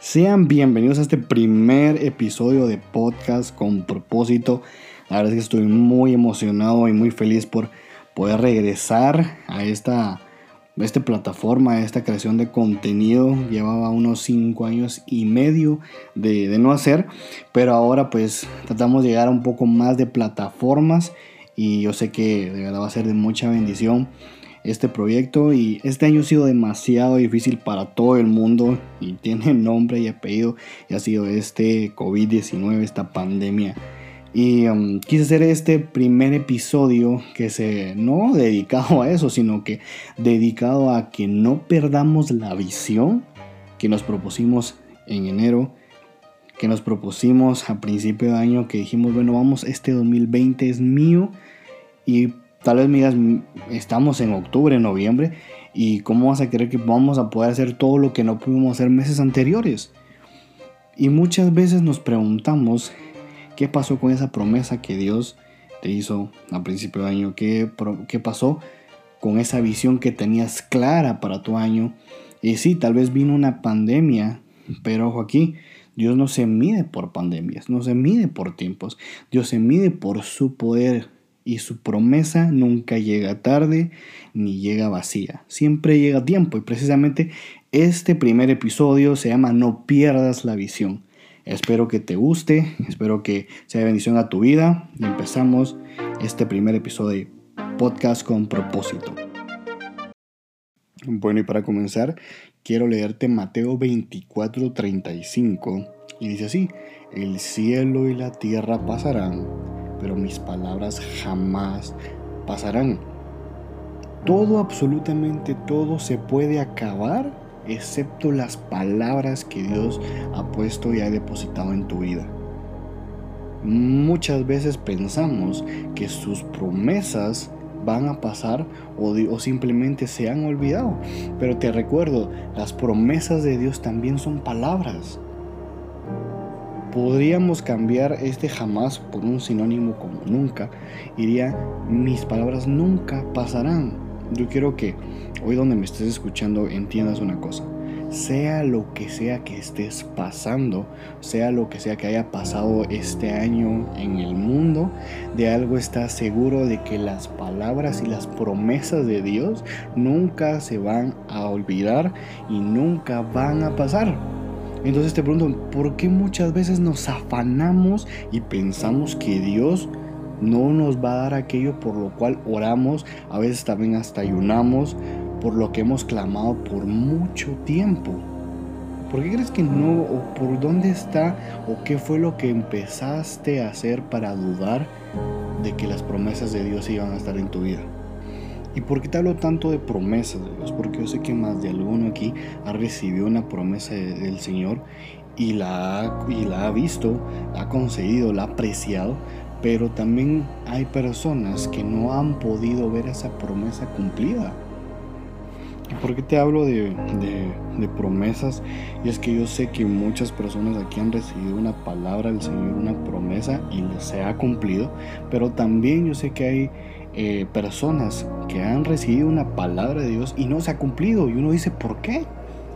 Sean bienvenidos a este primer episodio de podcast con propósito. La verdad es que estoy muy emocionado y muy feliz por poder regresar a esta, esta plataforma, a esta creación de contenido. Llevaba unos 5 años y medio de, de no hacer, pero ahora pues tratamos de llegar a un poco más de plataformas y yo sé que de verdad va a ser de mucha bendición este proyecto y este año ha sido demasiado difícil para todo el mundo y tiene nombre y apellido y ha sido este COVID-19, esta pandemia. Y um, quise hacer este primer episodio que se no dedicado a eso, sino que dedicado a que no perdamos la visión que nos propusimos en enero, que nos propusimos a principio de año, que dijimos, bueno, vamos, este 2020 es mío y Tal vez me digas, estamos en octubre, noviembre, y cómo vas a creer que vamos a poder hacer todo lo que no pudimos hacer meses anteriores. Y muchas veces nos preguntamos qué pasó con esa promesa que Dios te hizo a principio de año, qué, qué pasó con esa visión que tenías clara para tu año. Y sí, tal vez vino una pandemia, pero ojo aquí, Dios no se mide por pandemias, no se mide por tiempos, Dios se mide por su poder y su promesa nunca llega tarde ni llega vacía, siempre llega a tiempo y precisamente este primer episodio se llama No pierdas la visión. Espero que te guste, espero que sea bendición a tu vida y empezamos este primer episodio de Podcast con propósito. Bueno, y para comenzar, quiero leerte Mateo 24:35 y dice así, el cielo y la tierra pasarán pero mis palabras jamás pasarán. Todo, absolutamente todo se puede acabar excepto las palabras que Dios ha puesto y ha depositado en tu vida. Muchas veces pensamos que sus promesas van a pasar o, simplemente se han olvidado. Pero te recuerdo, las promesas de Dios también son palabras. Podríamos cambiar este jamás por un sinónimo como nunca. Iría, mis palabras nunca pasarán. Yo quiero que hoy donde me estés escuchando entiendas una cosa. Sea lo que sea que estés pasando, sea lo que sea que haya pasado este año en el mundo, de algo estás seguro de que las palabras y las promesas de Dios nunca se van a olvidar y nunca van a pasar. Entonces te pregunto, ¿por qué muchas veces nos afanamos y pensamos que Dios no nos va a dar aquello por lo cual oramos, a veces también hasta ayunamos, por lo que hemos clamado por mucho tiempo? ¿Por qué crees que no? ¿O por dónde está? ¿O qué fue lo que empezaste a hacer para dudar de que las promesas de Dios iban a estar en tu vida? ¿Y por qué te hablo tanto de promesas de Dios? Porque yo sé que más de alguno aquí ha recibido una promesa del Señor y la, y la ha visto, la ha concedido, la ha apreciado, pero también hay personas que no han podido ver esa promesa cumplida. ¿Y por qué te hablo de, de, de, promesas? Y es que yo sé que muchas personas aquí han recibido una palabra del Señor, una promesa y se ha cumplido, pero también yo sé que hay eh, personas que han recibido una palabra de Dios y no se ha cumplido. Y uno dice, ¿por qué?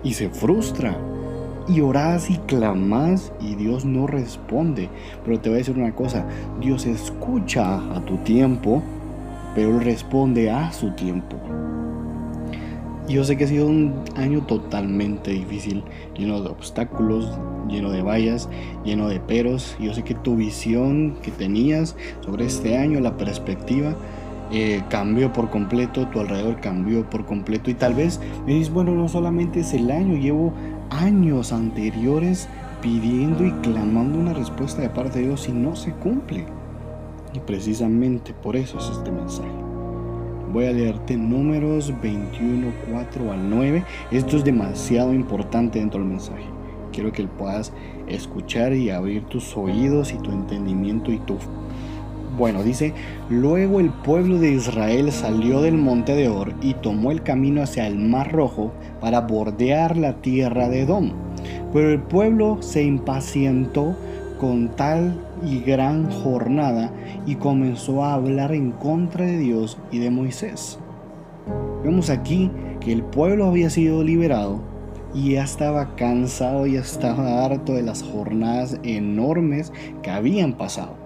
Y se frustra. Y oras y clamas y Dios no responde. Pero te voy a decir una cosa, Dios escucha a tu tiempo, pero responde a su tiempo. Yo sé que ha sido un año totalmente difícil, lleno de obstáculos, lleno de vallas, lleno de peros. Yo sé que tu visión que tenías sobre este año, la perspectiva, eh, cambió por completo, tu alrededor cambió por completo y tal vez me dices, bueno, no solamente es el año, llevo años anteriores pidiendo y clamando una respuesta de parte de Dios y no se cumple. Y precisamente por eso es este mensaje. Voy a leerte números 21, 4 al 9. Esto es demasiado importante dentro del mensaje. Quiero que puedas escuchar y abrir tus oídos y tu entendimiento y tu bueno, dice, luego el pueblo de Israel salió del monte de Or y tomó el camino hacia el mar rojo para bordear la tierra de Edom. Pero el pueblo se impacientó con tal y gran jornada y comenzó a hablar en contra de Dios y de Moisés. Vemos aquí que el pueblo había sido liberado y ya estaba cansado, ya estaba harto de las jornadas enormes que habían pasado.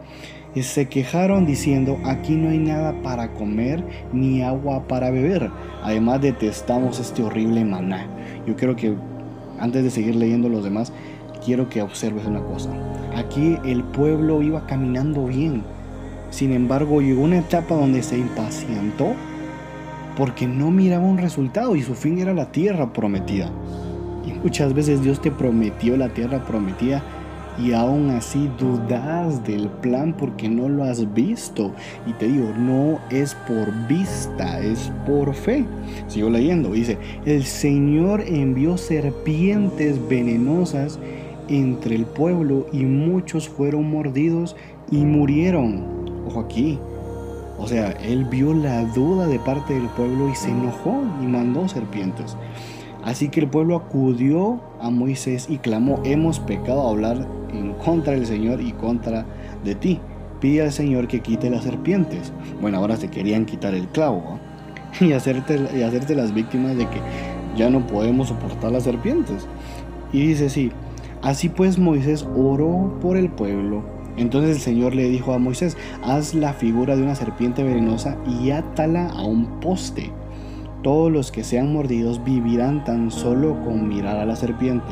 Se quejaron diciendo, aquí no hay nada para comer ni agua para beber. Además detestamos este horrible maná. Yo creo que antes de seguir leyendo los demás, quiero que observes una cosa. Aquí el pueblo iba caminando bien. Sin embargo, llegó una etapa donde se impacientó porque no miraba un resultado y su fin era la tierra prometida. Y muchas veces Dios te prometió la tierra prometida y aún así dudas del plan porque no lo has visto. Y te digo, no es por vista, es por fe. Sigo leyendo, dice, el Señor envió serpientes venenosas entre el pueblo y muchos fueron mordidos y murieron. Ojo aquí. O sea, él vio la duda de parte del pueblo y se enojó y mandó serpientes. Así que el pueblo acudió a Moisés y clamó, hemos pecado a hablar en contra del Señor y contra de ti. Pide al Señor que quite las serpientes. Bueno, ahora se querían quitar el clavo y, hacerte, y hacerte las víctimas de que ya no podemos soportar las serpientes. Y dice sí, así pues Moisés oró por el pueblo. Entonces el Señor le dijo a Moisés, haz la figura de una serpiente venenosa y átala a un poste. Todos los que sean mordidos vivirán tan solo con mirar a la serpiente.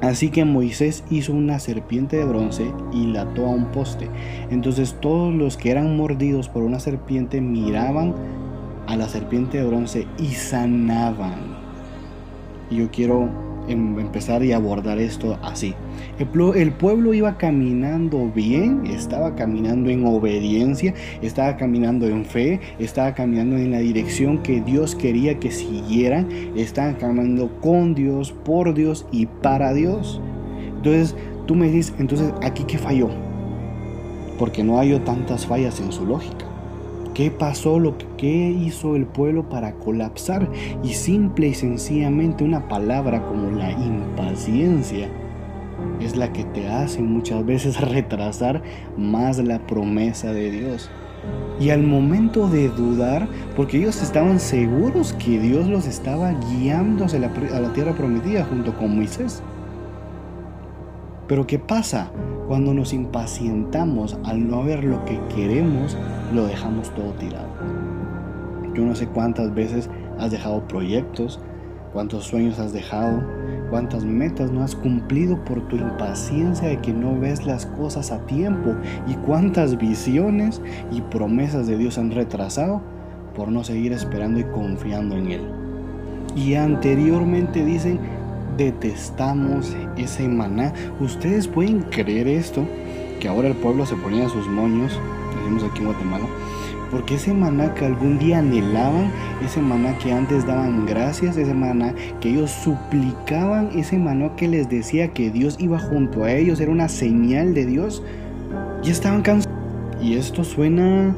Así que Moisés hizo una serpiente de bronce y la ató a un poste. Entonces todos los que eran mordidos por una serpiente miraban a la serpiente de bronce y sanaban. Yo quiero Em, empezar y abordar esto así. El, pueblo iba caminando bien, estaba caminando en obediencia, estaba caminando en fe, estaba caminando en la dirección que Dios quería que siguieran, estaban caminando con Dios, por Dios y para Dios. Entonces tú me dices, entonces aquí qué falló, porque no hay tantas fallas en su lógica. ¿Qué pasó? Lo que hizo el pueblo para colapsar? Y simple y sencillamente una palabra como la impaciencia es la que te hace muchas veces retrasar más la promesa de Dios. Y al momento de dudar, porque ellos estaban seguros que Dios los estaba guiando a la tierra prometida junto con Moisés. Pero ¿qué pasa? Cuando nos impacientamos al no ver lo que queremos, lo dejamos todo tirado. Yo no sé cuántas veces has dejado proyectos, cuántos sueños has dejado, cuántas metas no has cumplido por tu impaciencia de que no ves las cosas a tiempo y cuántas visiones y promesas de Dios han retrasado por no seguir esperando y confiando en Él. Y anteriormente dicen, detestamos ese maná. ¿Ustedes pueden creer esto? Que ahora el pueblo se ponía sus moños, decimos aquí en Guatemala, porque ese maná que algún día anhelaban, ese maná que antes daban gracias, ese maná que ellos suplicaban, ese maná que les decía que Dios iba junto a ellos, era una señal de Dios, ya estaban cansados. Y esto suena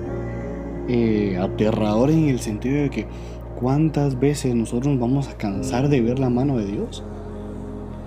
eh, aterrador en el sentido de que cuántas veces nosotros nos vamos a cansar de ver la mano de Dios.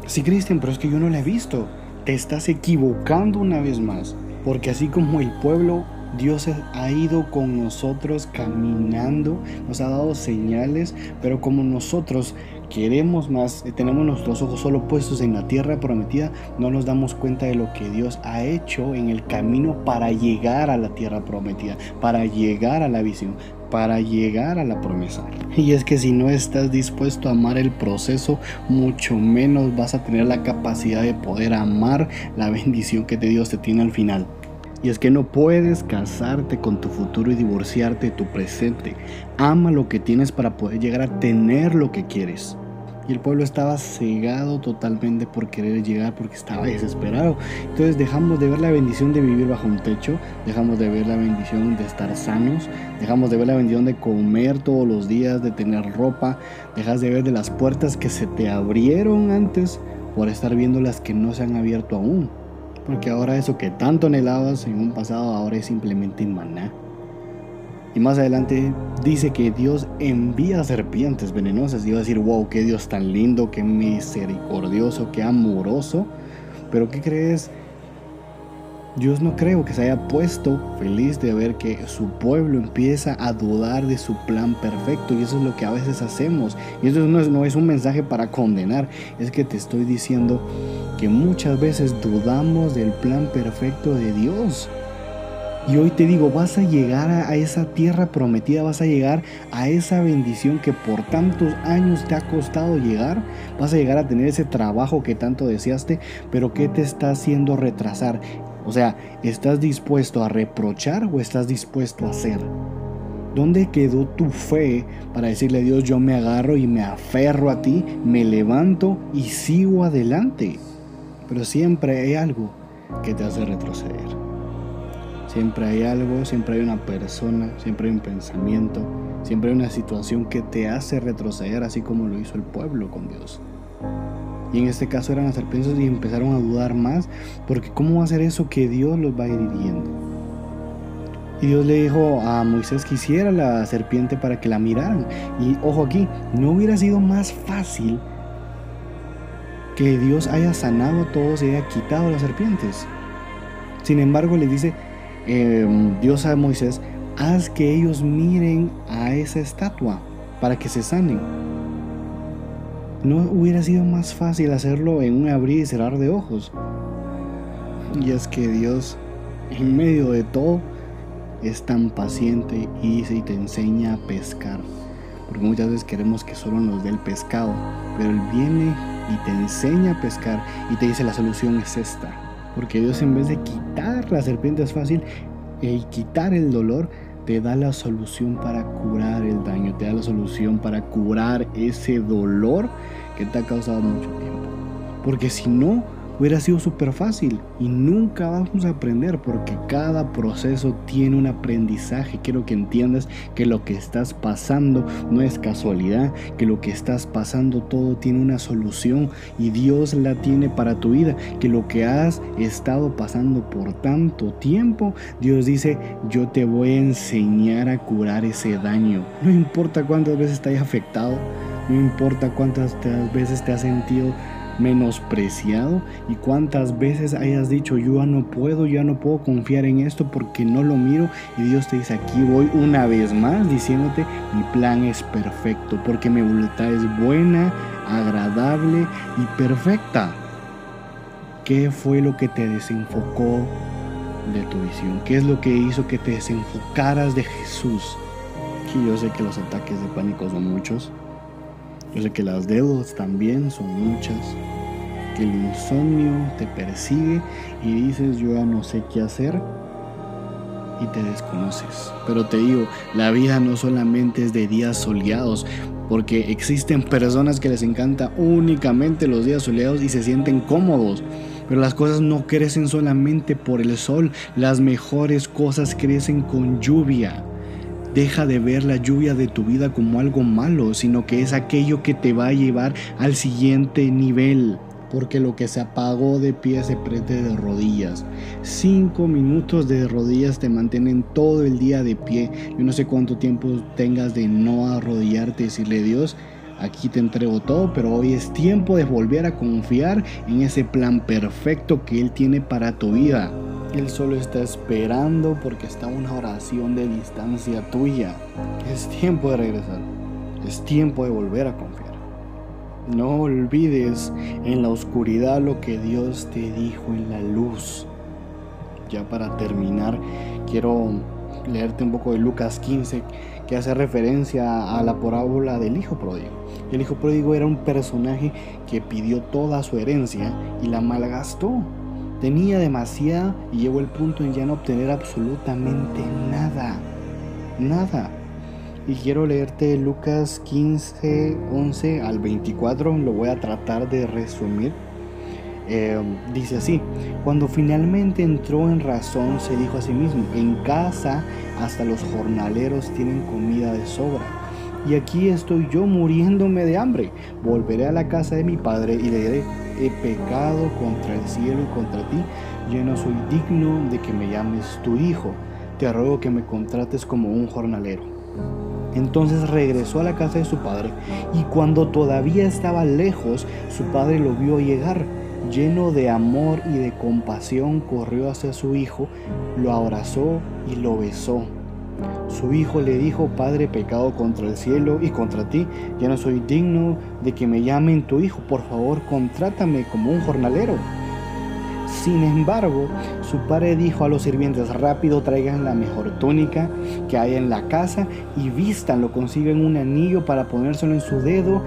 Sí, Cristian, pero es que yo no la he visto. Te estás equivocando una vez más. Porque así como el pueblo, Dios ha ido con nosotros caminando, nos ha dado señales, pero como nosotros queremos más, eh, tenemos nuestros ojos solo puestos en la tierra prometida, no nos damos cuenta de lo que Dios ha hecho en el camino para llegar a la tierra prometida, para llegar a la visión, para llegar a la promesa. Y es que si no estás dispuesto a amar el proceso, mucho menos vas a tener la capacidad de poder amar la bendición que Dios te tiene al final. Y es que no puedes casarte con tu futuro y divorciarte de tu presente. Ama lo que tienes para poder llegar a tener lo que quieres. Y el pueblo estaba cegado totalmente por querer llegar porque estaba desesperado. Entonces dejamos de ver la bendición de vivir bajo un techo, dejamos de ver la bendición de estar sanos, dejamos de ver la bendición de comer todos los días, de tener ropa, dejas de ver de las puertas que se te abrieron antes por estar viendo las que no se han abierto aún. Porque ahora eso que tanto anhelabas en un pasado ahora es simplemente maná. Y más adelante dice que Dios envía serpientes venenosas. Y va a decir, wow, qué Dios tan lindo, qué misericordioso, qué amoroso. Pero ¿qué crees? Dios no creo que se haya puesto feliz de ver que su pueblo empieza a dudar de su plan perfecto y eso es lo que a veces hacemos. Y eso no es, no es un mensaje para condenar, es que te estoy diciendo que muchas veces dudamos del plan perfecto de Dios. Y hoy te digo, vas a llegar a esa tierra prometida, vas a llegar a esa bendición que por tantos años te ha costado llegar, vas a llegar a tener ese trabajo que tanto deseaste, pero ¿qué te está haciendo retrasar? O sea, ¿estás dispuesto a reprochar o estás dispuesto a hacer? ¿Dónde quedó tu fe para decirle a Dios, yo me agarro y me aferro a ti, me levanto y sigo adelante? Pero siempre hay algo que te hace retroceder. Siempre hay algo, siempre hay una persona, siempre hay un pensamiento, siempre hay una situación que te hace retroceder, así como lo hizo el pueblo con Dios. Y en este caso eran las serpientes y empezaron a dudar más, porque ¿cómo va a ser eso que Dios los va a ir hiriendo? Y Dios le dijo a Moisés que hiciera la serpiente para que la miraran. Y ojo aquí, no hubiera sido más fácil que Dios haya sanado a todos y haya quitado las serpientes. Sin embargo, le dice, Em, Dios a Moisés, haz que ellos miren a esa estatua para que se sanen. ¿No hubiera sido más fácil hacerlo en un abrir y cerrar de ojos? Y es que Dios, en medio de todo, es tan paciente y te enseña a pescar. Porque muchas veces queremos que solo nos dé el pescado, pero Él viene y te enseña a pescar y te dice la solución es esta. Porque Dios en vez de quitar la serpiente es fácil y quitar el dolor, te da la solución para curar el daño, te da la solución para curar ese dolor que te ha causado mucho tiempo. Porque si no, hubiera sido súper fácil y nunca vamos a aprender porque cada proceso tiene un aprendizaje. Quiero que entiendas que lo que estás pasando no es casualidad, que lo que estás pasando todo tiene una solución y Dios la tiene para tu vida, que lo que has estado pasando por tanto tiempo, Dios dice, yo te voy a enseñar a curar ese daño. No importa cuántas veces te haya afectado, no importa cuántas veces te has sentido menospreciado y cuántas veces hayas dicho yo ya no puedo, ya no puedo confiar en esto porque no lo miro y Dios te dice aquí voy una vez más diciéndote mi plan es perfecto porque mi voluntad es buena, agradable y perfecta. ¿Qué fue lo que te desenfocó de tu visión? ¿Qué es lo que hizo que te desenfocaras de Jesús? Y yo sé que los ataques de pánico son muchos, yo sé que las deudas también son muchas, el insomnio te persigue y dices yo ya no sé qué hacer y te desconoces. Pero te digo, la vida no solamente es de días soleados, porque existen personas que les encanta únicamente los días soleados y se sienten cómodos. Pero las cosas no crecen solamente por el sol, las mejores cosas crecen con lluvia. Deja de ver la lluvia de tu vida como algo malo, sino que es aquello que te va a llevar al siguiente nivel. Porque lo que se apagó de pie se prende de rodillas. Cinco minutos de rodillas te mantienen todo el día de pie. Yo no sé cuánto tiempo tengas de no arrodillarte y decirle Dios, aquí te entrego todo, pero hoy es tiempo de volver a confiar en ese plan perfecto que Él tiene para tu vida. Él solo está esperando porque está una oración de distancia tuya. Es tiempo de regresar. Es tiempo de volver a confiar. No olvides en la oscuridad lo que Dios te dijo en la luz. Ya para terminar, quiero leerte un poco de Lucas 15 que hace referencia a la parábola del hijo pródigo. El hijo pródigo era un personaje que pidió toda su herencia y la malgastó Tenía demasiada y llegó el punto en ya no obtener absolutamente nada. Nada. Y quiero leerte Lucas 15, 11 al 24. Lo voy a tratar de resumir. Eh, dice así, cuando finalmente entró en razón, se dijo a sí mismo, en casa hasta los jornaleros tienen comida de sobra. Y aquí estoy yo muriéndome de hambre. Volveré a la casa de mi padre y le diré, he pecado contra el cielo y contra ti, yo no soy digno de que me llames tu hijo, te ruego que me contrates como un jornalero. Entonces regresó a la casa de su padre y cuando todavía estaba lejos, su padre lo vio llegar, lleno de amor y de compasión, corrió hacia su hijo, lo abrazó y lo besó. Su hijo le dijo, Padre, pecado contra el cielo y contra ti, ya no soy digno de que me llamen tu hijo, por favor, contrátame como un jornalero. Sin embargo, su padre dijo a los sirvientes, rápido traigan la mejor túnica que hay en la casa y vístanlo, consigan un anillo para ponérselo en su dedo.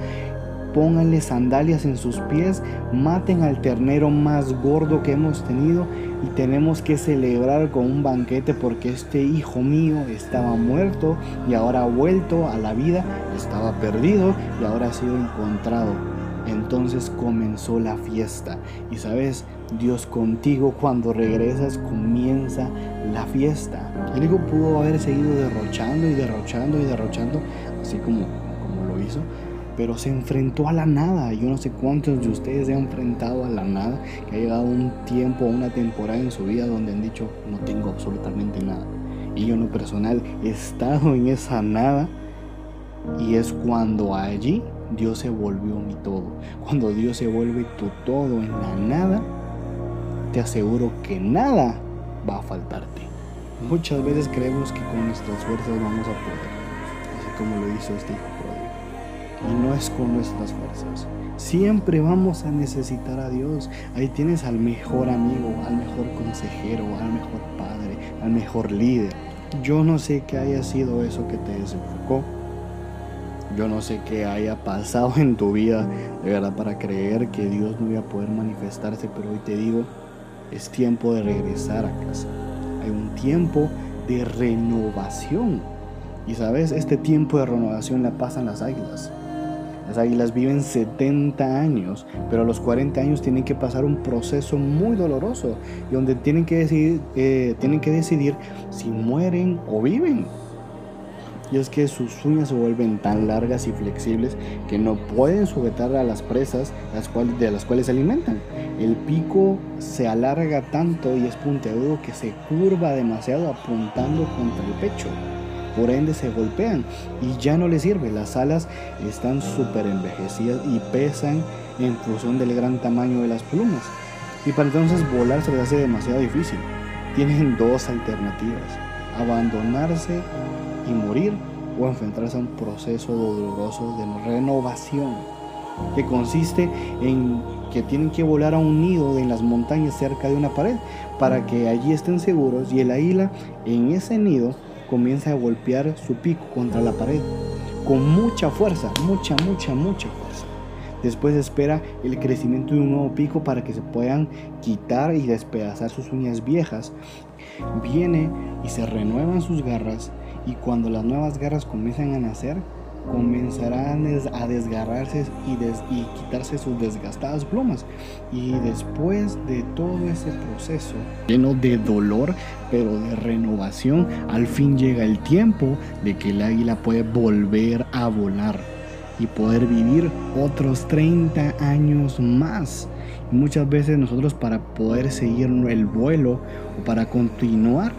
Pónganle sandalias en sus pies, maten al ternero más gordo que hemos tenido y tenemos que celebrar con un banquete porque este hijo mío estaba muerto y ahora ha vuelto a la vida, estaba perdido y ahora ha sido encontrado. Entonces comenzó la fiesta. Y sabes, Dios contigo cuando regresas comienza la fiesta. El hijo pudo haber seguido derrochando y derrochando y derrochando, así como, como lo hizo pero se enfrentó a la nada. Yo no sé cuántos de ustedes se han enfrentado a la nada, que ha llegado un tiempo, una temporada en su vida donde han dicho, no tengo absolutamente nada. Y yo en lo personal he estado en esa nada y es cuando allí Dios se volvió mi todo. Cuando Dios se vuelve tu todo en la nada, te aseguro que nada va a faltarte. Muchas veces creemos que con nuestras fuerzas vamos a poder, así como lo hizo este hijo y no es con nuestras fuerzas. Siempre vamos a necesitar a Dios. Ahí tienes al mejor amigo, al mejor consejero, al mejor padre, al mejor líder. Yo no sé qué haya sido eso que te desenfocó. Yo no sé qué haya pasado en tu vida de verdad para creer que Dios no iba a poder manifestarse, pero hoy te digo, es tiempo de regresar a casa. Hay un tiempo de renovación. Y sabes, este tiempo de renovación la pasan las águilas. Las águilas viven 70 años, pero a los 40 años tienen que pasar un proceso muy doloroso y donde tienen que decidir, eh, tienen que decidir si mueren o viven. Y es que sus uñas se vuelven tan largas y flexibles que no pueden sujetar a las presas las cuales, de las cuales se alimentan. El pico se alarga tanto y es puntiagudo que se curva demasiado apuntando contra el pecho por ende se golpean y ya no les sirve. Las alas están súper envejecidas y pesan en función del gran tamaño de las plumas. Y para entonces volar se les hace demasiado difícil. Tienen dos alternativas, abandonarse y morir o enfrentarse a un proceso doloroso de renovación que consiste en que tienen que volar a un nido en las montañas cerca de una pared para que allí estén seguros y el águila en ese nido comienza a golpear su pico contra la pared con mucha fuerza, mucha, mucha, mucha fuerza. Después espera el crecimiento de un nuevo pico para que se puedan quitar y despedazar sus uñas viejas. Viene y se renuevan sus garras y cuando las nuevas garras comienzan a nacer, comenzarán a desgarrarse y, y, quitarse sus desgastadas plumas. Y después de todo ese proceso lleno de dolor, pero de renovación, al fin llega el tiempo de que el águila puede volver a volar y poder vivir otros 30 años más. muchas veces nosotros para poder seguir el vuelo o para continuar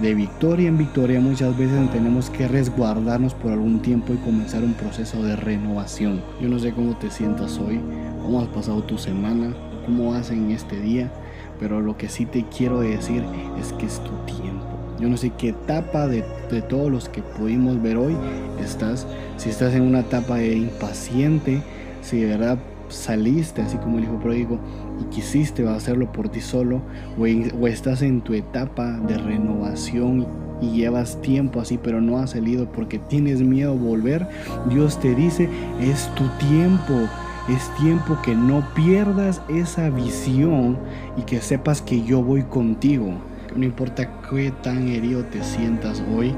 de victoria en victoria muchas veces tenemos que resguardarnos por algún tiempo y comenzar un proceso de renovación. Yo no sé cómo te sientas hoy, cómo has pasado tu semana, cómo vas en este día, pero lo que sí te quiero decir es que es tu tiempo. Yo no sé qué etapa de, de todos los que pudimos ver hoy estás, si estás en una etapa de impaciente, si de verdad saliste así como el hijo pródigo y quisiste hacerlo por ti solo o, estás en tu etapa de renovación y llevas tiempo así pero no has salido porque tienes miedo volver, Dios te dice, es tu tiempo. Es tiempo que no pierdas esa visión y que sepas que yo voy contigo. No importa qué tan herido te sientas hoy,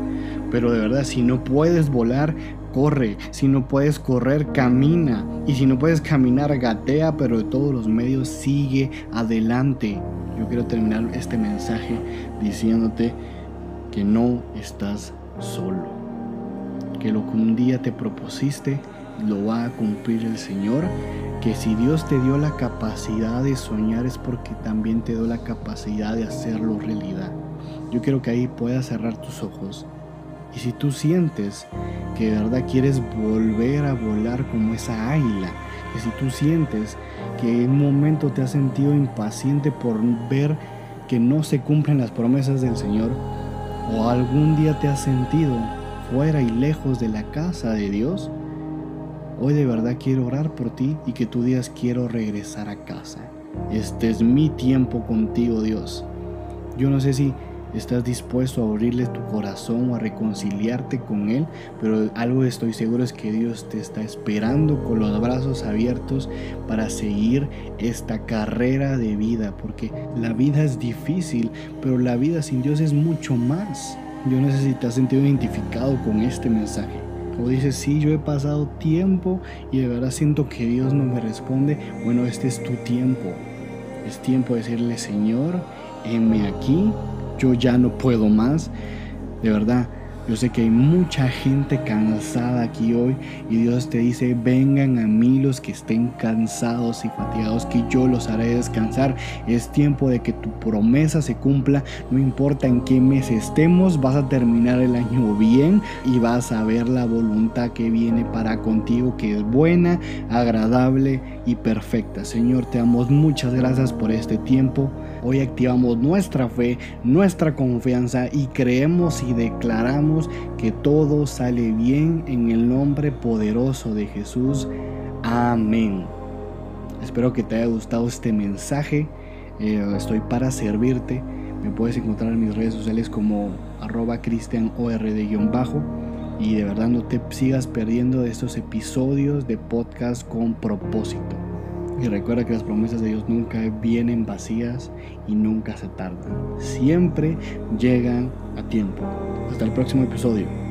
pero de verdad si no puedes volar, corre. Si no puedes correr, camina. Y si no puedes caminar, gatea, pero de todos los medios sigue adelante. Yo quiero terminar este mensaje diciéndote que no estás solo. Que lo que un día te propusiste lo va a cumplir el Señor. Que si Dios te dio la capacidad de soñar es porque también te dio la capacidad de hacerlo realidad. Yo quiero que ahí puedas cerrar tus ojos y si tú sientes que de verdad quieres volver a volar como esa águila, que si tú sientes que en un momento te has sentido impaciente por ver que no se cumplen las promesas del Señor, o algún día te has sentido fuera y lejos de la casa de Dios, hoy de verdad quiero orar por ti y que tú digas quiero regresar a casa. Este es mi tiempo contigo, Dios. Yo no sé si estás dispuesto a abrirle tu corazón o a reconciliarte con Él, pero algo estoy seguro es que Dios te está esperando con los brazos abiertos para seguir esta carrera de vida, porque la vida es difícil, pero la vida sin Dios es mucho más. Yo no sé si te identificado con este mensaje. O dices, sí, yo he pasado tiempo y de verdad siento que Dios no me responde. Bueno, este es tu tiempo. Es tiempo de decirle, Señor, heme aquí, yo ya no puedo más. De verdad, yo sé que hay mucha gente cansada aquí hoy y Dios te dice, vengan a mí los que estén cansados y fatigados, que yo los haré descansar. Es tiempo de que tu promesa se cumpla, no importa en qué mes estemos, vas a terminar el año bien y vas a ver la voluntad que viene para contigo, que es buena, agradable y perfecta. Señor, te damos muchas gracias por este tiempo. Hoy activamos nuestra fe, nuestra confianza y creemos y declaramos que todo sale bien en el nombre poderoso de Jesús. Amén. Espero que te haya gustado este mensaje. Eh, estoy para servirte. Me puedes encontrar en mis redes sociales como arroba cristianord-bajo. Y de verdad no te sigas perdiendo de estos episodios de podcast con propósito. Y recuerda que las promesas de Dios nunca vienen vacías y nunca se tardan. Siempre llegan a tiempo. Hasta el próximo episodio.